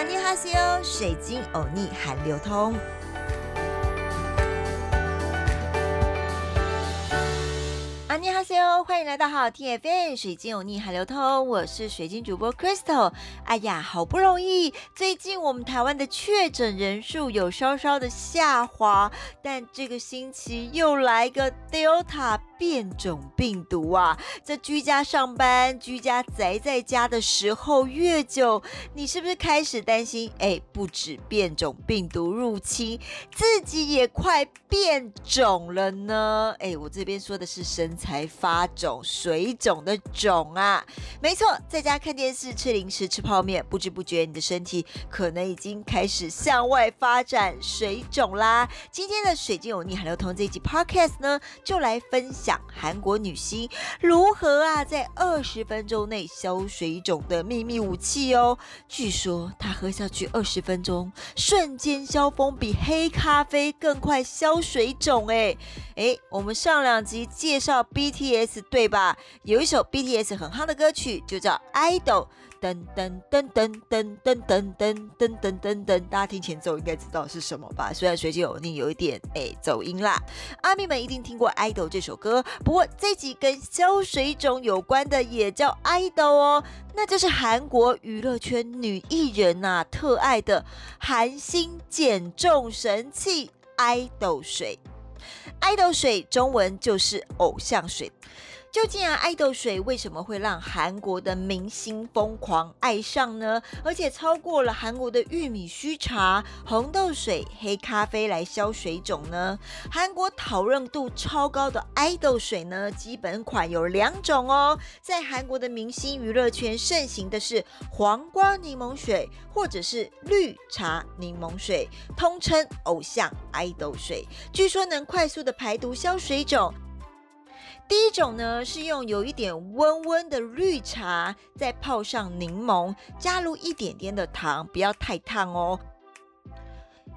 阿尼哈西欧，水晶欧尼韩流通。阿尼哈西欧，欢迎来到好 TFN 水晶欧尼韩流通，我是水晶主播 Crystal。哎呀，好不容易，最近我们台湾的确诊人数有稍稍的下滑，但这个星期又来个 Delta。变种病毒啊！这居家上班、居家宅在家的时候越久，你是不是开始担心？哎，不止变种病毒入侵，自己也快变肿了呢！哎，我这边说的是身材发肿、水肿的肿啊。没错，在家看电视、吃零食、吃泡面，不知不觉你的身体可能已经开始向外发展水肿啦。今天的水晶有逆海流通这一集 Podcast 呢，就来分享。韩国女星如何啊，在二十分钟内消水肿的秘密武器哦？据说她喝下去二十分钟，瞬间消风，比黑咖啡更快消水肿。哎哎，我们上两集介绍 BTS 对吧？有一首 BTS 很夯的歌曲，就叫《Idol》。噔噔噔噔噔噔噔噔噔噔噔噔，大家听前奏应该知道是什么吧？虽然随机有你有一点哎走音啦，阿咪们一定听过《idol》这首歌。不过这集跟消水肿有关的也叫《idol》哦，那就是韩国娱乐圈女艺人呐特爱的韩星减重神器 idol 水。idol 水中文就是偶像水。究竟啊，爱豆水为什么会让韩国的明星疯狂爱上呢？而且超过了韩国的玉米须茶、红豆水、黑咖啡来消水肿呢？韩国讨论度超高的爱豆水呢，基本款有两种哦。在韩国的明星娱乐圈盛行的是黄瓜柠檬水，或者是绿茶柠檬水，通称偶像爱豆水。据说能快速的排毒消水肿。第一种呢是用有一点温温的绿茶，再泡上柠檬，加入一点点的糖，不要太烫哦。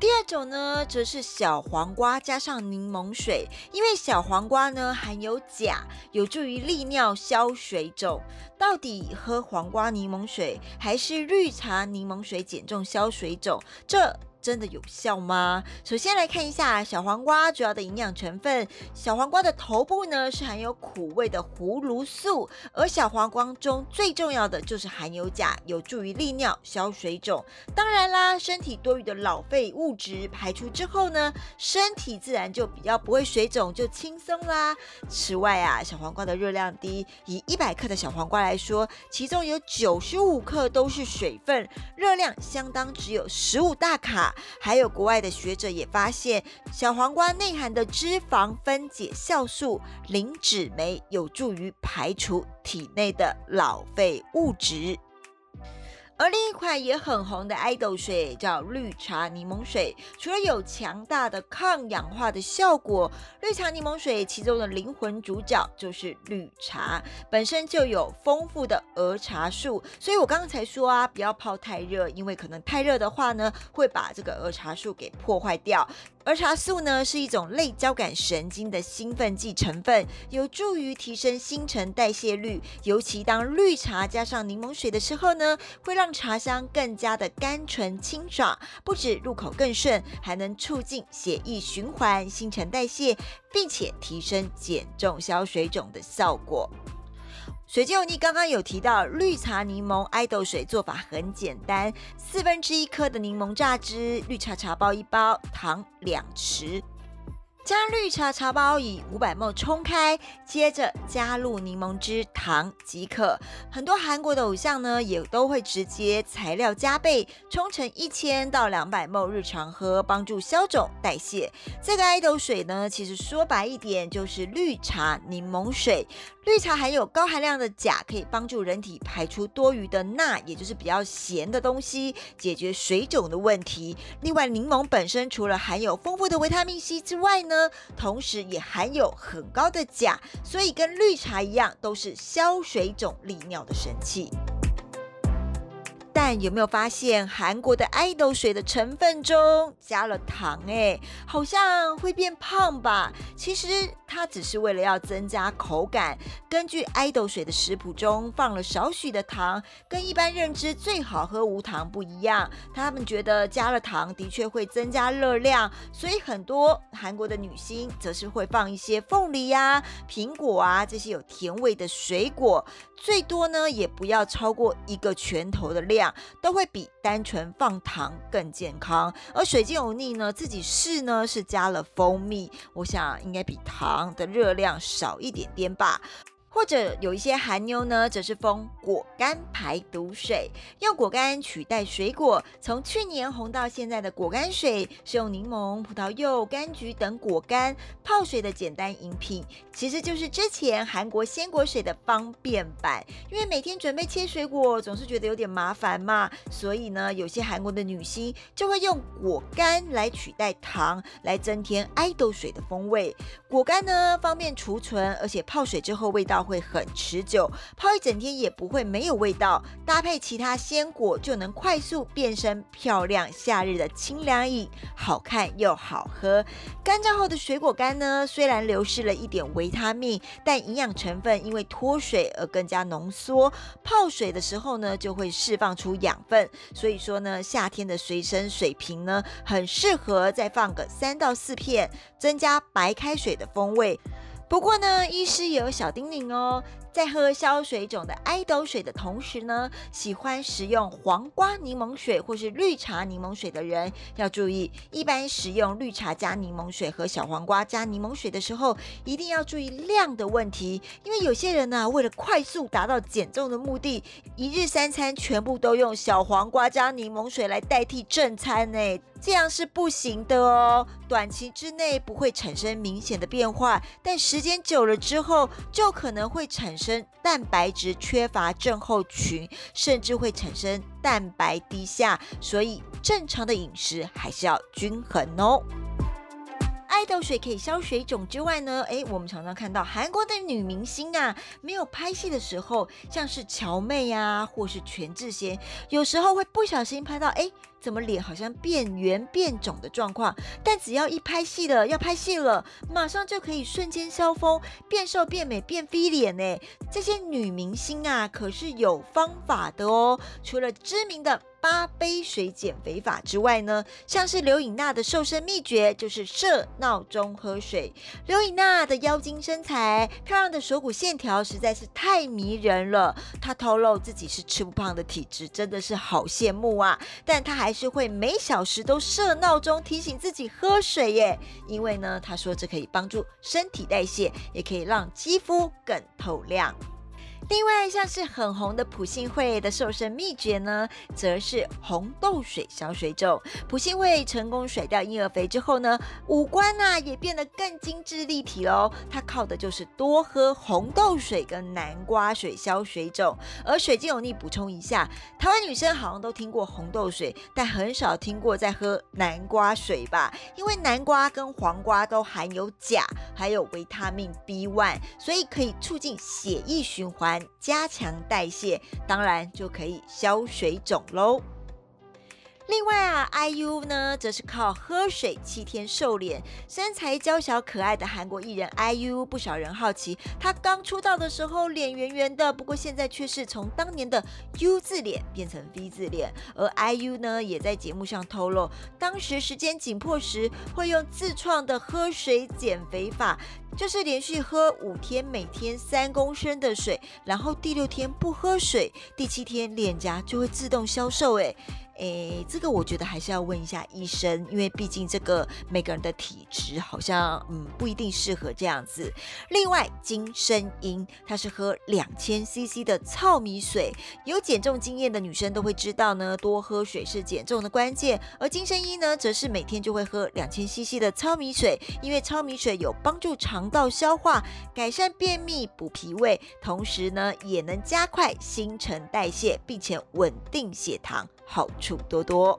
第二种呢则是小黄瓜加上柠檬水，因为小黄瓜呢含有钾，有助于利尿消水肿。到底喝黄瓜柠檬水还是绿茶柠檬水减重消水肿？这真的有效吗？首先来看一下小黄瓜主要的营养成分。小黄瓜的头部呢是含有苦味的葫芦素，而小黄瓜中最重要的就是含有钾，有助于利尿消水肿。当然啦，身体多余的老废物质排出之后呢，身体自然就比较不会水肿，就轻松啦。此外啊，小黄瓜的热量低，以一百克的小黄瓜来说，其中有九十五克都是水分，热量相当只有十五大卡。还有国外的学者也发现，小黄瓜内含的脂肪分解酵素磷脂酶有助于排除体内的老废物质。而另一款也很红的爱豆水叫绿茶柠檬水，除了有强大的抗氧化的效果，绿茶柠檬水其中的灵魂主角就是绿茶，本身就有丰富的儿茶素，所以我刚刚才说啊，不要泡太热，因为可能太热的话呢，会把这个儿茶素给破坏掉。儿茶素呢是一种类交感神经的兴奋剂成分，有助于提升新陈代谢率。尤其当绿茶加上柠檬水的时候呢，会让茶香更加的甘醇清爽，不止入口更顺，还能促进血液循环、新陈代谢，并且提升减重消水肿的效果。水晶油腻刚刚有提到，绿茶柠檬爱豆水做法很简单，四分之一颗的柠檬榨汁，绿茶茶包一包，糖两匙。将绿茶茶包以五百沫冲开，接着加入柠檬汁、糖即可。很多韩国的偶像呢，也都会直接材料加倍冲成一千到两百沫，日常喝帮助消肿代谢。这个爱豆水呢，其实说白一点就是绿茶柠檬水。绿茶含有高含量的钾，可以帮助人体排出多余的钠，也就是比较咸的东西，解决水肿的问题。另外，柠檬本身除了含有丰富的维他命 C 之外呢，同时也含有很高的钾，所以跟绿茶一样，都是消水肿利尿的神器。但有没有发现韩国的爱豆水的成分中加了糖？哎，好像会变胖吧？其实它只是为了要增加口感。根据爱豆水的食谱中放了少许的糖，跟一般认知最好喝无糖不一样。他们觉得加了糖的确会增加热量，所以很多韩国的女星则是会放一些凤梨呀、苹果啊这些有甜味的水果，最多呢也不要超过一个拳头的量，都会比单纯放糖更健康。而水晶油腻呢，自己试呢是加了蜂蜜，我想应该比糖的热量少一点点吧。或者有一些韩妞呢，则是封果干排毒水，用果干取代水果。从去年红到现在的果干水，是用柠檬、葡萄柚、柑橘等果干泡水的简单饮品，其实就是之前韩国鲜果水的方便版。因为每天准备切水果，总是觉得有点麻烦嘛，所以呢，有些韩国的女星就会用果干来取代糖，来增添爱豆水的风味。果干呢，方便储存，而且泡水之后味道。会很持久，泡一整天也不会没有味道。搭配其他鲜果，就能快速变身漂亮夏日的清凉饮，好看又好喝。干燥后的水果干呢，虽然流失了一点维他命，但营养成分因为脱水而更加浓缩。泡水的时候呢，就会释放出养分。所以说呢，夏天的随身水瓶呢，很适合再放个三到四片，增加白开水的风味。不过呢，医师也有小叮咛哦。在喝消水肿的爱豆水的同时呢，喜欢食用黄瓜柠檬水或是绿茶柠檬水的人要注意，一般食用绿茶加柠檬水和小黄瓜加柠檬水的时候，一定要注意量的问题。因为有些人呢，为了快速达到减重的目的，一日三餐全部都用小黄瓜加柠檬水来代替正餐呢，这样是不行的哦。短期之内不会产生明显的变化，但是时间久了之后，就可能会产生。蛋白质缺乏症候群，甚至会产生蛋白低下，所以正常的饮食还是要均衡哦。豆水可以消水肿之外呢，诶，我们常常看到韩国的女明星啊，没有拍戏的时候，像是乔妹啊，或是全智贤，有时候会不小心拍到，诶。怎么脸好像变圆变肿的状况？但只要一拍戏了，要拍戏了，马上就可以瞬间消风，变瘦变美变 V 脸呢！这些女明星啊，可是有方法的哦。除了知名的八杯水减肥法之外呢，像是刘颖娜的瘦身秘诀就是设闹钟喝水。刘颖娜的妖精身材、漂亮的手骨线条实在是太迷人了。她透露自己是吃不胖的体质，真的是好羡慕啊！但她还。是会每小时都设闹钟提醒自己喝水耶，因为呢，她说这可以帮助身体代谢，也可以让肌肤更透亮。另外，像是很红的普信会的瘦身秘诀呢，则是红豆水消水肿。普信会成功甩掉婴儿肥之后呢，五官呐也变得更精致立体喽。它靠的就是多喝红豆水跟南瓜水消水肿。而水晶有逆补充一下，台湾女生好像都听过红豆水，但很少听过在喝南瓜水吧？因为南瓜跟黄瓜都含有钾，还有维他命 B one，所以可以促进血液循环。加强代谢，当然就可以消水肿喽。另外啊，IU 呢，则是靠喝水七天瘦脸，身材娇小可爱的韩国艺人 IU，不少人好奇，他刚出道的时候脸圆圆的，不过现在却是从当年的 U 字脸变成 V 字脸。而 IU 呢，也在节目上透露，当时时间紧迫时，会用自创的喝水减肥法，就是连续喝五天，每天三公升的水，然后第六天不喝水，第七天脸颊就会自动消瘦。哎。诶，这个我觉得还是要问一下医生，因为毕竟这个每个人的体质好像嗯不一定适合这样子。另外，金生英她是喝两千 CC 的糙米水，有减重经验的女生都会知道呢，多喝水是减重的关键。而金生英呢，则是每天就会喝两千 CC 的糙米水，因为糙米水有帮助肠道消化、改善便秘、补脾胃，同时呢也能加快新陈代谢，并且稳定血糖。好处多多。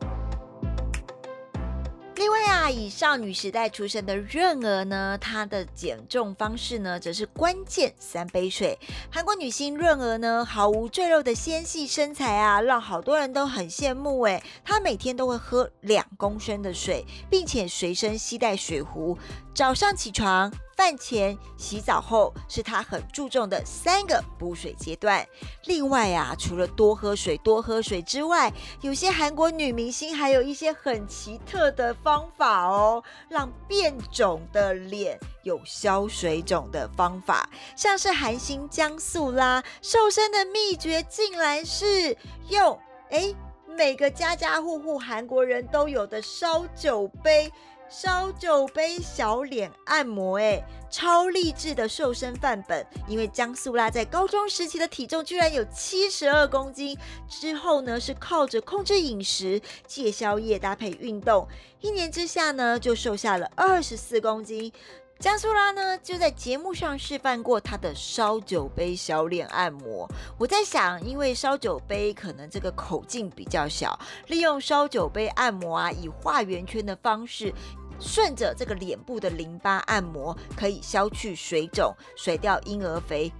另外啊，以少女时代出生的润儿呢，她的减重方式呢，则是关键三杯水。韩国女星润儿呢，毫无赘肉的纤细身材啊，让好多人都很羡慕哎。她每天都会喝两公升的水，并且随身携带水壶，早上起床。饭前、洗澡后是他很注重的三个补水阶段。另外啊，除了多喝水、多喝水之外，有些韩国女明星还有一些很奇特的方法哦，让变肿的脸有消水肿的方法。像是韩星江素拉瘦身的秘诀，竟然是用哎每个家家户户韩国人都有的烧酒杯。烧酒杯小脸按摩，哎，超励志的瘦身范本。因为江素拉在高中时期的体重居然有七十二公斤，之后呢是靠着控制饮食、戒宵夜搭配运动，一年之下呢就瘦下了二十四公斤。江苏拉呢，就在节目上示范过他的烧酒杯小脸按摩。我在想，因为烧酒杯可能这个口径比较小，利用烧酒杯按摩啊，以画圆圈的方式，顺着这个脸部的淋巴按摩，可以消去水肿，甩掉婴儿肥。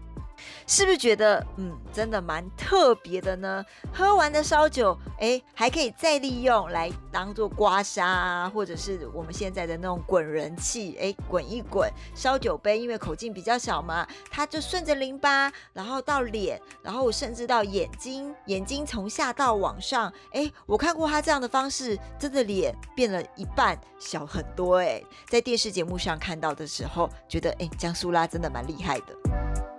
是不是觉得嗯，真的蛮特别的呢？喝完的烧酒，哎，还可以再利用来当做刮痧啊，或者是我们现在的那种滚人器，哎，滚一滚烧酒杯，因为口径比较小嘛，它就顺着淋巴，然后到脸，然后甚至到眼睛，眼睛从下到往上，哎，我看过他这样的方式，真的脸变了一半小很多，哎，在电视节目上看到的时候，觉得哎，江苏拉真的蛮厉害的。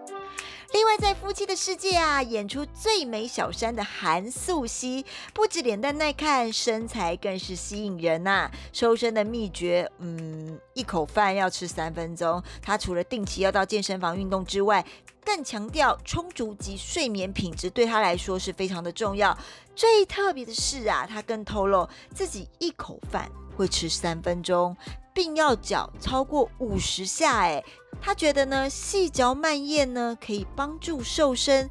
另外，在夫妻的世界啊，演出最美小三的韩素汐，不止脸蛋耐看，身材更是吸引人呐。瘦身的秘诀，嗯，一口饭要吃三分钟。她除了定期要到健身房运动之外，更强调充足及睡眠品质，对她来说是非常的重要。最特别的是啊，她更透露自己一口饭会吃三分钟。并要嚼超过五十下，哎，他觉得呢，细嚼慢咽呢可以帮助瘦身，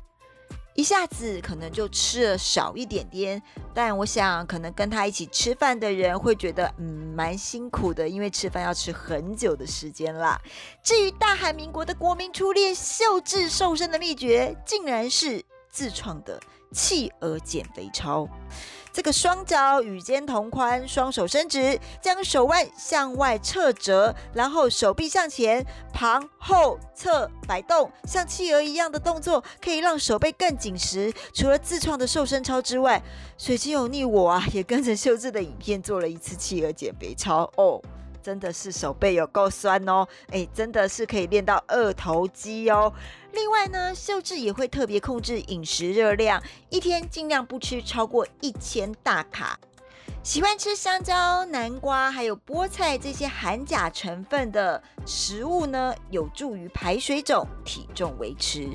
一下子可能就吃了少一点点。但我想，可能跟他一起吃饭的人会觉得，嗯，蛮辛苦的，因为吃饭要吃很久的时间啦。至于大韩民国的国民初恋秀智瘦身的秘诀，竟然是自创的企鹅减肥操。这个双脚与肩同宽，双手伸直，将手腕向外侧折，然后手臂向前、旁、后、侧摆动，像企鹅一样的动作，可以让手背更紧实。除了自创的瘦身操之外，水晶有逆我啊，也跟着秀智的影片做了一次企鹅减肥操哦。真的是手背有够酸哦，哎，真的是可以练到二头肌哦。另外呢，秀智也会特别控制饮食热量，一天尽量不吃超过一千大卡。喜欢吃香蕉、南瓜还有菠菜这些含钾成分的食物呢，有助于排水肿、体重维持。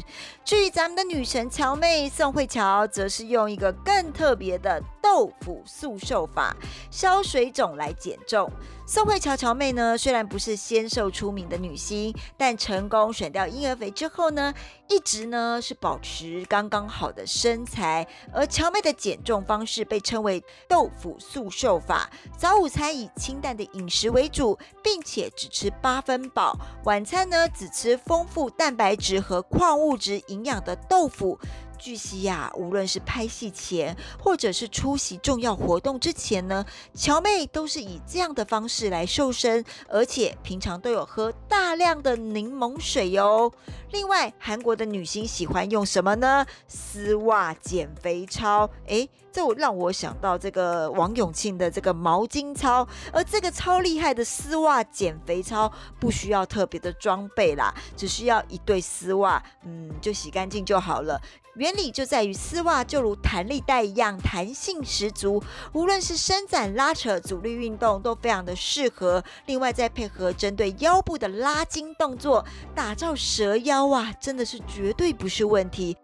至于咱们的女神乔妹宋慧乔，则是用一个更特别的豆腐速瘦法消水肿来减重。宋慧乔乔妹呢，虽然不是纤瘦出名的女星，但成功甩掉婴儿肥之后呢，一直呢是保持刚刚好的身材。而乔妹的减重方式被称为豆腐速瘦法，早午餐以清淡的饮食为主，并且只吃八分饱，晚餐呢只吃丰富蛋白质和矿物质营养的豆腐。据悉呀，无论是拍戏前，或者是出席重要活动之前呢，乔妹都是以这样的方式来瘦身，而且平常都有喝大量的柠檬水哟。另外，韩国的女星喜欢用什么呢？丝袜减肥操。诶，这让我想到这个王永庆的这个毛巾操。而这个超厉害的丝袜减肥操，不需要特别的装备啦，只需要一对丝袜，嗯，就洗干净就好了。原理就在于丝袜就如弹力带一样弹性十足，无论是伸展、拉扯、阻力运动都非常的适合。另外再配合针对腰部的拉筋动作，打造蛇腰啊，真的是绝对不是问题。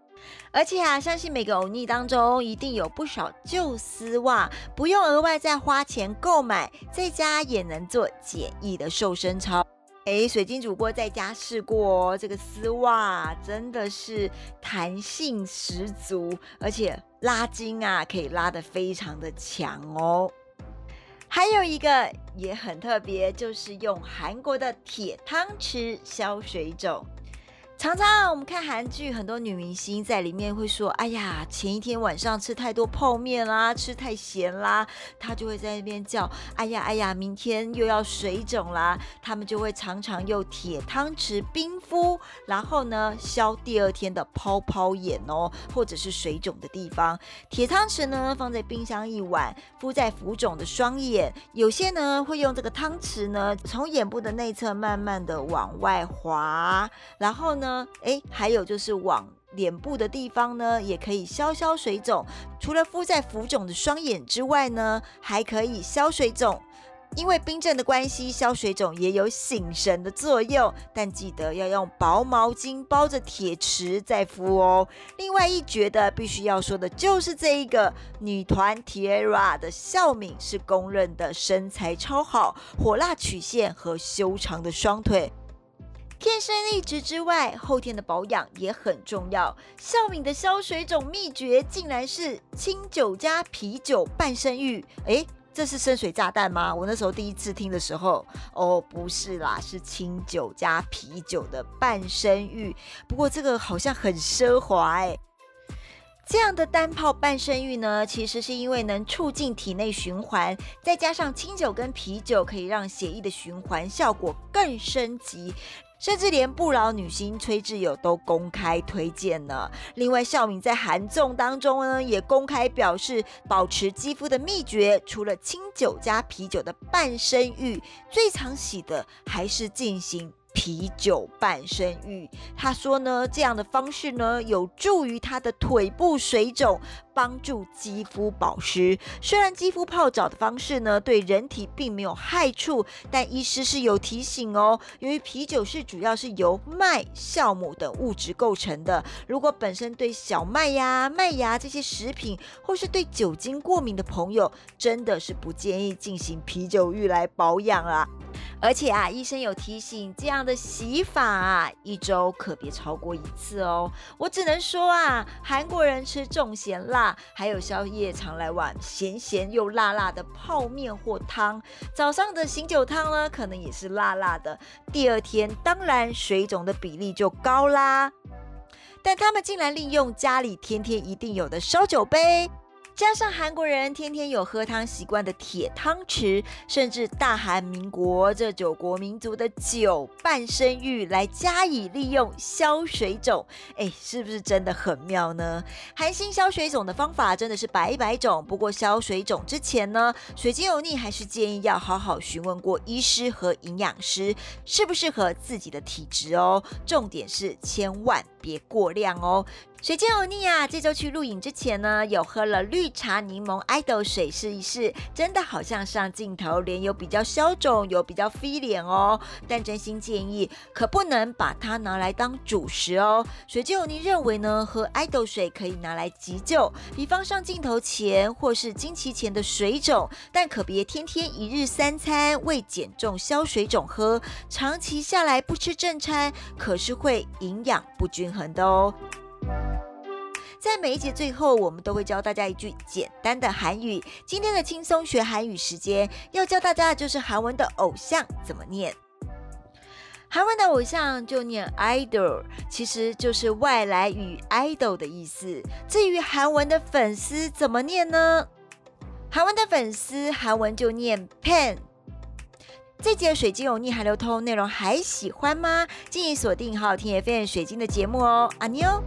而且啊，相信每个欧尼当中一定有不少旧丝袜，不用额外再花钱购买，在家也能做简易的瘦身操。哎，水晶主播在家试过哦这个丝袜，真的是弹性十足，而且拉筋啊可以拉得非常的强哦。还有一个也很特别，就是用韩国的铁汤匙消水肿。常常我们看韩剧，很多女明星在里面会说：“哎呀，前一天晚上吃太多泡面啦，吃太咸啦。”她就会在那边叫：“哎呀哎呀，明天又要水肿啦。”他们就会常常用铁汤匙冰敷，然后呢消第二天的泡泡眼哦，或者是水肿的地方。铁汤匙呢放在冰箱一晚，敷在浮肿的双眼。有些呢会用这个汤匙呢从眼部的内侧慢慢的往外滑，然后呢。呢，哎，还有就是往脸部的地方呢，也可以消消水肿。除了敷在浮肿的双眼之外呢，还可以消水肿。因为冰镇的关系，消水肿也有醒神的作用。但记得要用薄毛巾包着铁匙再敷哦。另外一绝的，必须要说的就是这一个女团 Tierra 的孝敏是公认的身材超好，火辣曲线和修长的双腿。天生丽质之外，后天的保养也很重要。孝敏的消水肿秘诀竟然是清酒加啤酒半生浴，诶，这是深水炸弹吗？我那时候第一次听的时候，哦，不是啦，是清酒加啤酒的半生浴。不过这个好像很奢华哎。这样的单泡半生浴呢，其实是因为能促进体内循环，再加上清酒跟啤酒可以让血液的循环效果更升级。甚至连不老女星崔智友都公开推荐呢。另外，孝敏在韩综当中呢，也公开表示，保持肌肤的秘诀，除了清酒加啤酒的半身浴，最常洗的还是进行。啤酒半身浴，他说呢，这样的方式呢，有助于他的腿部水肿，帮助肌肤保湿。虽然肌肤泡澡的方式呢，对人体并没有害处，但医师是有提醒哦，由于啤酒是主要是由麦、酵母等物质构成的，如果本身对小麦呀、麦芽这些食品，或是对酒精过敏的朋友，真的是不建议进行啤酒浴来保养啊。而且啊，医生有提醒，这样的洗法，一周可别超过一次哦。我只能说啊，韩国人吃重咸辣，还有宵夜常来碗咸咸又辣辣的泡面或汤，早上的醒酒汤呢，可能也是辣辣的。第二天当然水肿的比例就高啦。但他们竟然利用家里天天一定有的烧酒杯。加上韩国人天天有喝汤习惯的铁汤匙，甚至大韩民国这九国民族的酒半生浴来加以利用消水肿，哎，是不是真的很妙呢？韩星消水肿的方法真的是百百种。不过消水肿之前呢，水晶油腻还是建议要好好询问过医师和营养师，适不适合自己的体质哦。重点是千万别过量哦。水晶欧尼啊，这周去录影之前呢，有喝了绿茶柠檬爱豆水试一试，真的好像上镜头脸有比较消肿，有比较飞脸哦。但真心建议，可不能把它拿来当主食哦。水晶欧尼认为呢，喝爱豆水可以拿来急救，比方上镜头前或是经期前的水肿，但可别天天一日三餐为减重消水肿喝，长期下来不吃正餐，可是会营养不均衡的哦。在每一节最后，我们都会教大家一句简单的韩语。今天的轻松学韩语时间，要教大家的就是韩文的偶像怎么念。韩文的偶像就念 idol，其实就是外来语 idol 的意思。至于韩文的粉丝怎么念呢？韩文的粉丝韩文就念 pan。这节水晶有逆海流通内容还喜欢吗？建议锁定好听 FM 水晶的节目哦，阿妞。